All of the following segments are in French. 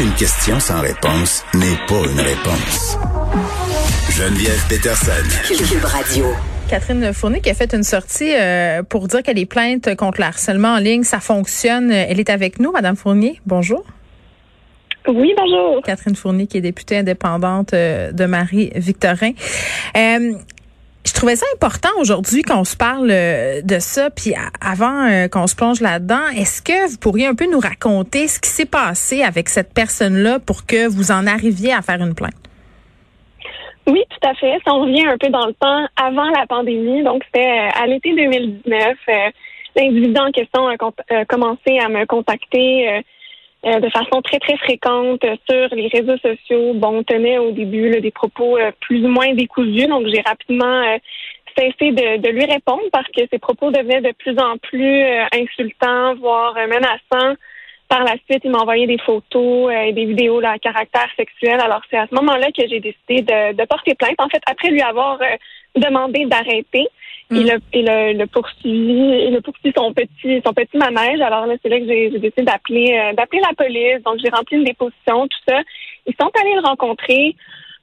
Une question sans réponse n'est pas une réponse. Geneviève Peterson. Cube Radio. Catherine Fournier qui a fait une sortie euh, pour dire que les plaintes contre le harcèlement en ligne, ça fonctionne. Elle est avec nous, Madame Fournier. Bonjour. Oui, bonjour. Catherine Fournier qui est députée indépendante euh, de Marie-Victorin. Euh, je trouvais ça important aujourd'hui qu'on se parle euh, de ça, puis avant euh, qu'on se plonge là-dedans, est-ce que vous pourriez un peu nous raconter ce qui s'est passé avec cette personne-là pour que vous en arriviez à faire une plainte? Oui, tout à fait. Si on revient un peu dans le temps, avant la pandémie, donc c'était euh, à l'été 2019, l'individu en question a, commencé à me contacter de façon très, très fréquente sur les réseaux sociaux. Bon, on tenait au début des propos plus ou moins décousus, donc j'ai rapidement cessé de, de, lui répondre parce que ses propos devenaient de plus en plus insultants, voire menaçants. Par la suite, il m'a envoyé des photos et des vidéos là, à caractère sexuel. Alors, c'est à ce moment-là que j'ai décidé de, de, porter plainte. En fait, après lui avoir demandé d'arrêter, il, a, il, a, il a poursuivi, il a poursuivi son petit, son petit manège. Alors là, c'est là que j'ai décidé d'appeler, d'appeler la police. Donc, j'ai rempli une déposition, tout ça. Ils sont allés le rencontrer.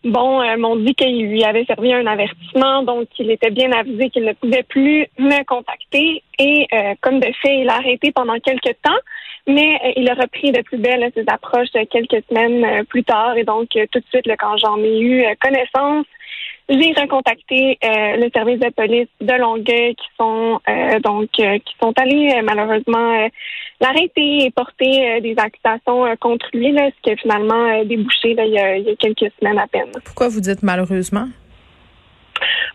Bon, euh, m'ont dit qu'il lui avait servi un avertissement, donc il était bien avisé qu'il ne pouvait plus me contacter. Et euh, comme de fait, il a arrêté pendant quelques temps, mais euh, il a repris de plus belle ses approches quelques semaines plus tard. Et donc, tout de suite, quand j'en ai eu connaissance, j'ai recontacté euh, le service de police de Longueuil qui sont euh, donc euh, qui sont allés malheureusement l'arrêter et porter des accusations contre lui, là, ce qui a finalement débouché là, il, y a, il, y a, quelques semaines à peine. Pourquoi vous dites malheureusement?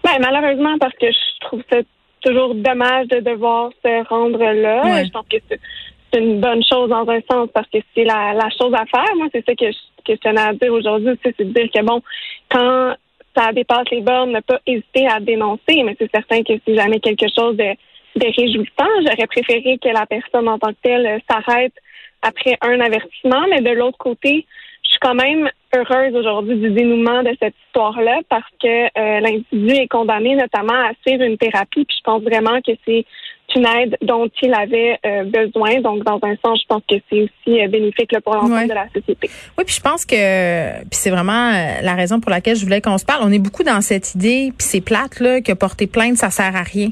Ben, malheureusement parce que je trouve ça toujours dommage de devoir se rendre là. Ouais. Je pense que c'est une bonne chose dans un sens parce que c'est la, la chose à faire. Moi, c'est ça que je, que je tenais à dire aujourd'hui aussi, c'est de dire que bon, quand ça dépasse les bornes, ne pas hésiter à dénoncer, mais c'est certain que si jamais quelque chose de, de réjouissant, j'aurais préféré que la personne en tant que telle s'arrête après un avertissement, mais de l'autre côté, je suis quand même heureuse aujourd'hui du dénouement de cette histoire-là parce que euh, l'individu est condamné notamment à suivre une thérapie, puis je pense vraiment que c'est une aide dont il avait euh, besoin. Donc, dans un sens, je pense que c'est aussi euh, bénéfique là, pour l'ensemble Ouais. de la société. Oui, puis je pense que puis c'est vraiment euh, la raison pour laquelle je voulais qu'on se parle. On est beaucoup dans cette idée, puis c'est plate là que porter plainte ça sert à rien.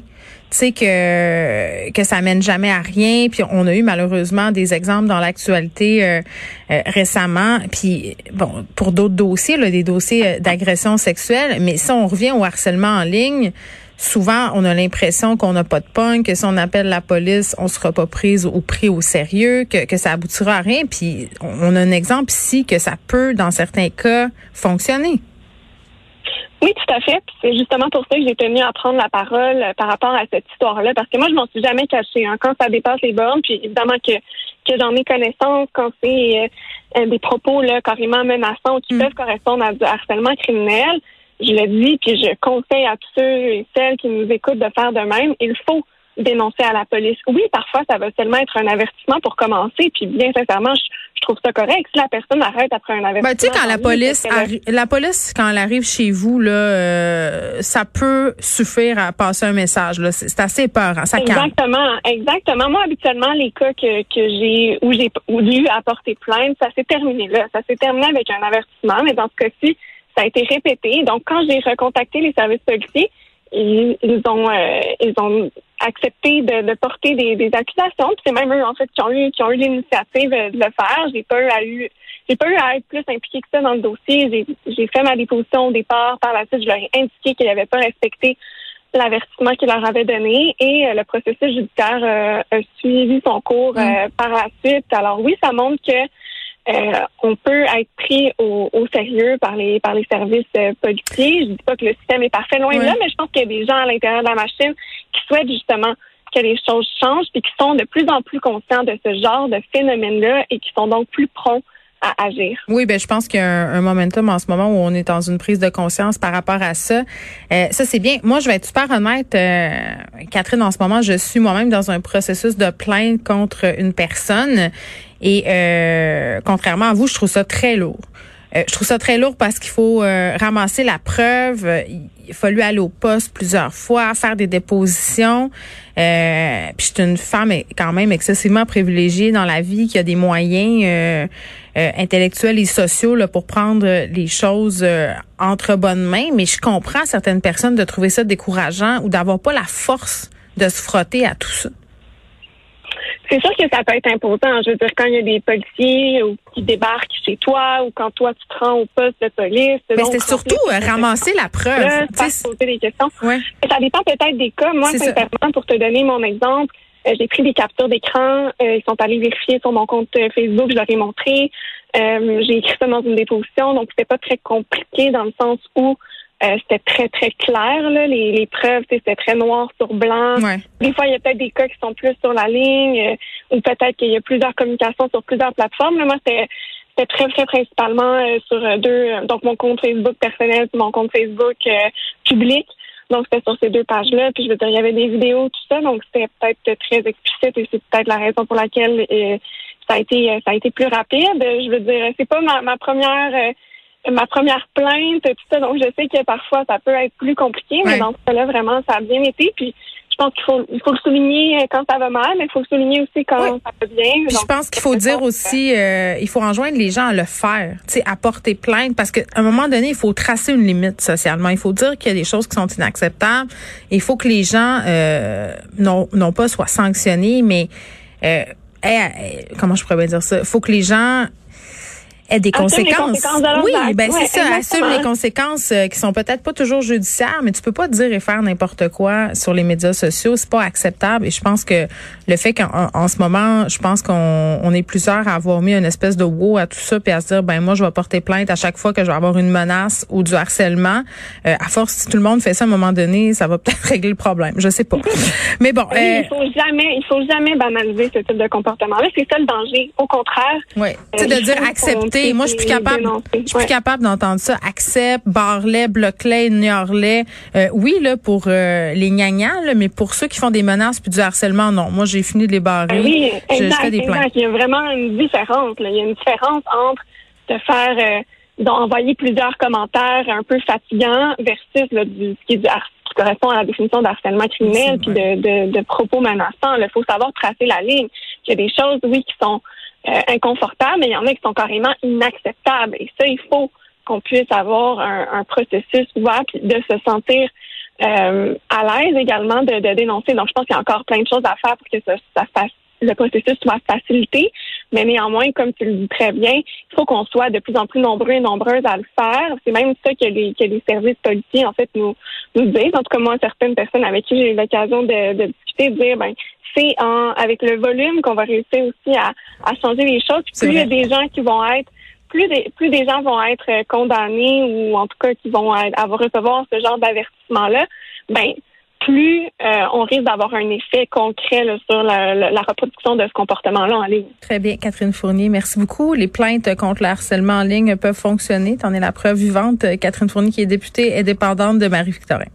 Tu sais que que ça mène jamais à rien. Puis on a eu malheureusement des exemples dans l'actualité euh, récemment. Puis bon, pour d'autres dossiers, là, des dossiers d'agression sexuelle. Mais si on revient au harcèlement en ligne, souvent on a l'impression qu'on n'a pas de pogne, que si on appelle la police, on sera pas prise ou pris au sérieux, que, que ça aboutira à rien. Puis on a un exemple ici que ça peut, dans certains cas, fonctionner. Oui, tout à fait. Puis c'est justement pour ça que j'ai tenu à prendre la parole euh, par rapport à cette histoire-là, parce que moi, je m'en suis jamais cachée. Hein. Quand ça dépasse les bornes, puis évidemment que, que j'en ai connaissance, quand c'est euh, des propos là, carrément menaçants qui Mm. peuvent correspondre à du harcèlement criminel, je le dis, puis je conseille à tous ceux et celles qui nous écoutent de faire de même. Il faut dénoncer à la police. Oui, parfois, ça va seulement être un avertissement pour commencer, puis bien sincèrement, je, je trouve ça correct. Si la personne arrête après un avertissement... Ben, tu sais, quand la police, la police, quand elle arrive chez vous, là, euh, ça peut suffire à passer un message. Là. C'est, assez peur, hein, ça calme. Exactement, exactement. Moi, habituellement, les cas que, que j'ai où j'ai où j'ai eu à porter plainte, ça s'est terminé là. Ça s'est terminé avec un avertissement, mais dans ce cas-ci, ça a été répété. Donc, quand j'ai recontacté les services policiers, ils, ils ont euh, ils ont accepté de, de porter des, des accusations. Puis c'est même eux en fait qui ont eu qui ont eu l'initiative de le faire. J'ai pas eu à eu j'ai pas eu à être plus impliquée que ça dans le dossier. J'ai j'ai fait ma déposition au départ. Par la suite, je leur ai indiqué qu'ils n'avaient pas respecté l'avertissement qu'il leur avait donné et euh, le processus judiciaire euh, a suivi son cours euh, par la suite. Alors oui, ça montre que euh, on peut être pris au, au sérieux par les par les services euh, policiers. Je dis pas que le système est parfait loin de là, mais je pense qu'il y a des gens à l'intérieur de la machine qui souhaitent justement que les choses changent et qui sont de plus en plus conscients de ce genre de phénomène-là et qui sont donc plus prompts à agir. Oui, ben je pense qu'il y a un, momentum en ce moment où on est dans une prise de conscience par rapport à ça. Euh, ça c'est bien. Moi, je vais être super honnête, euh, Catherine. En ce moment, je suis moi-même dans un processus de plainte contre une personne et euh, contrairement à vous, je trouve ça très lourd. Euh, je trouve ça très lourd parce qu'il faut euh, ramasser la preuve. Il a fallu aller au poste plusieurs fois, faire des dépositions. Euh, puis je suis une femme quand même excessivement privilégiée dans la vie, qui a des moyens intellectuels et sociaux là, pour prendre les choses entre bonnes mains. Mais je comprends certaines personnes de trouver ça décourageant ou d'avoir pas la force de se frotter à tout ça. C'est sûr que ça peut être imposant. Je veux dire, quand il y a des policiers qui débarquent chez toi ou quand toi tu te rends au poste de police. Mais c'est surtout euh, ramasser la preuve. poser des questions. Ça dépend peut-être des cas. Moi, sincèrement, pour te donner mon exemple, euh, j'ai pris des captures d'écran. Euh, ils sont allés vérifier sur mon compte Facebook. Je leur ai montré. j'ai écrit ça dans une déposition. Donc, c'était pas très compliqué dans le sens où euh, c'était très, très clair, là, les, les preuves, c'était très noir sur blanc. Des fois, il y a peut-être des cas qui sont plus sur la ligne, euh, ou peut-être qu'il y a plusieurs communications sur plusieurs plateformes. Mais moi, c'était très, très principalement euh, sur deux, donc mon compte Facebook personnel, mon compte Facebook public. Donc, c'était sur ces deux pages-là. Puis, je veux dire, il y avait des vidéos, tout ça. Donc, c'était peut-être très explicite et c'est peut-être la raison pour laquelle ça a été ça a été plus rapide. Je veux dire, c'est pas ma, ma première ma première plainte, tout ça. Donc, je sais que parfois, ça peut être plus compliqué, mais dans ce cas-là, vraiment, ça a bien été. Puis, je pense qu'il faut, il faut le souligner quand ça va mal, mais il faut le souligner aussi quand ça va bien. je pense qu'il faut dire aussi, euh, il faut enjoindre les gens à le faire, tu sais, à porter plainte, parce qu'à un moment donné, il faut tracer une limite socialement. Il faut dire qu'il y a des choses qui sont inacceptables. Il faut que les gens, euh, non, non pas soient sanctionnés, mais euh, comment je pourrais bien dire ça? Il faut que les gens ait des conséquences. oui, ben c'est ça, assume les conséquences euh, qui sont peut-être pas toujours judiciaires, mais tu peux pas dire et faire n'importe quoi sur les médias sociaux, c'est pas acceptable et je pense que le fait qu'en en ce moment, je pense qu'on on est plusieurs à avoir mis une espèce de wow à tout ça puis à se dire ben moi je vais porter plainte à chaque fois que je vais avoir une menace ou du harcèlement. Euh, à force si tout le monde fait ça à un moment donné, ça va peut-être régler le problème, je sais pas. mais bon, euh, il faut jamais il faut jamais banaliser ce type de comportement là, c'est ça le danger. Au contraire, oui, euh, de dire accepter moi, je suis plus capable. Je suis plus capable d'entendre ça. Accepte, barlet, bloc-les, ignore-les. Euh, oui, là, pour euh, les gnagnans, là, mais pour ceux qui font des menaces puis du harcèlement, non. Moi, j'ai fini de les barrer. Oui, exact, des plaintes. Il y a vraiment une différence. Là. Il y a une différence entre de faire euh, d'envoyer plusieurs commentaires un peu fatigants versus là, du, ce qui, est du qui correspond à la définition d'harcèlement criminel puis de, de, de, propos menaçants. Il faut savoir tracer la ligne. Il y a des choses, oui, qui sont euh, inconfortables, mais il y en a qui sont carrément inacceptables. Et ça, il faut qu'on puisse avoir un, processus ouvert de se sentir euh, à l'aise également de, dénoncer. Donc, je pense qu'il y a encore plein de choses à faire pour que ça, ça le processus soit facilité, mais néanmoins, comme tu le dis très bien, il faut qu'on soit de plus en plus nombreux et nombreuses à le faire. C'est même ça que les, que les services policiers, en fait, nous, nous disent. En tout cas, moi, certaines personnes avec qui j'ai eu l'occasion de, de de dire, ben, c'est en, avec le volume qu'on va réussir aussi à, à changer les choses. plus il y a des gens qui vont être plus des, plus des gens vont être condamnés ou en tout cas qui vont avoir recevoir ce genre d'avertissement-là, ben plus euh, on risque d'avoir un effet concret sur la, la, reproduction de ce comportement-là en ligne. Très bien, Catherine Fournier, merci beaucoup. Les plaintes contre le harcèlement en ligne peuvent fonctionner. T'en es la preuve vivante. Catherine Fournier, qui est députée indépendante de Marie-Victorin.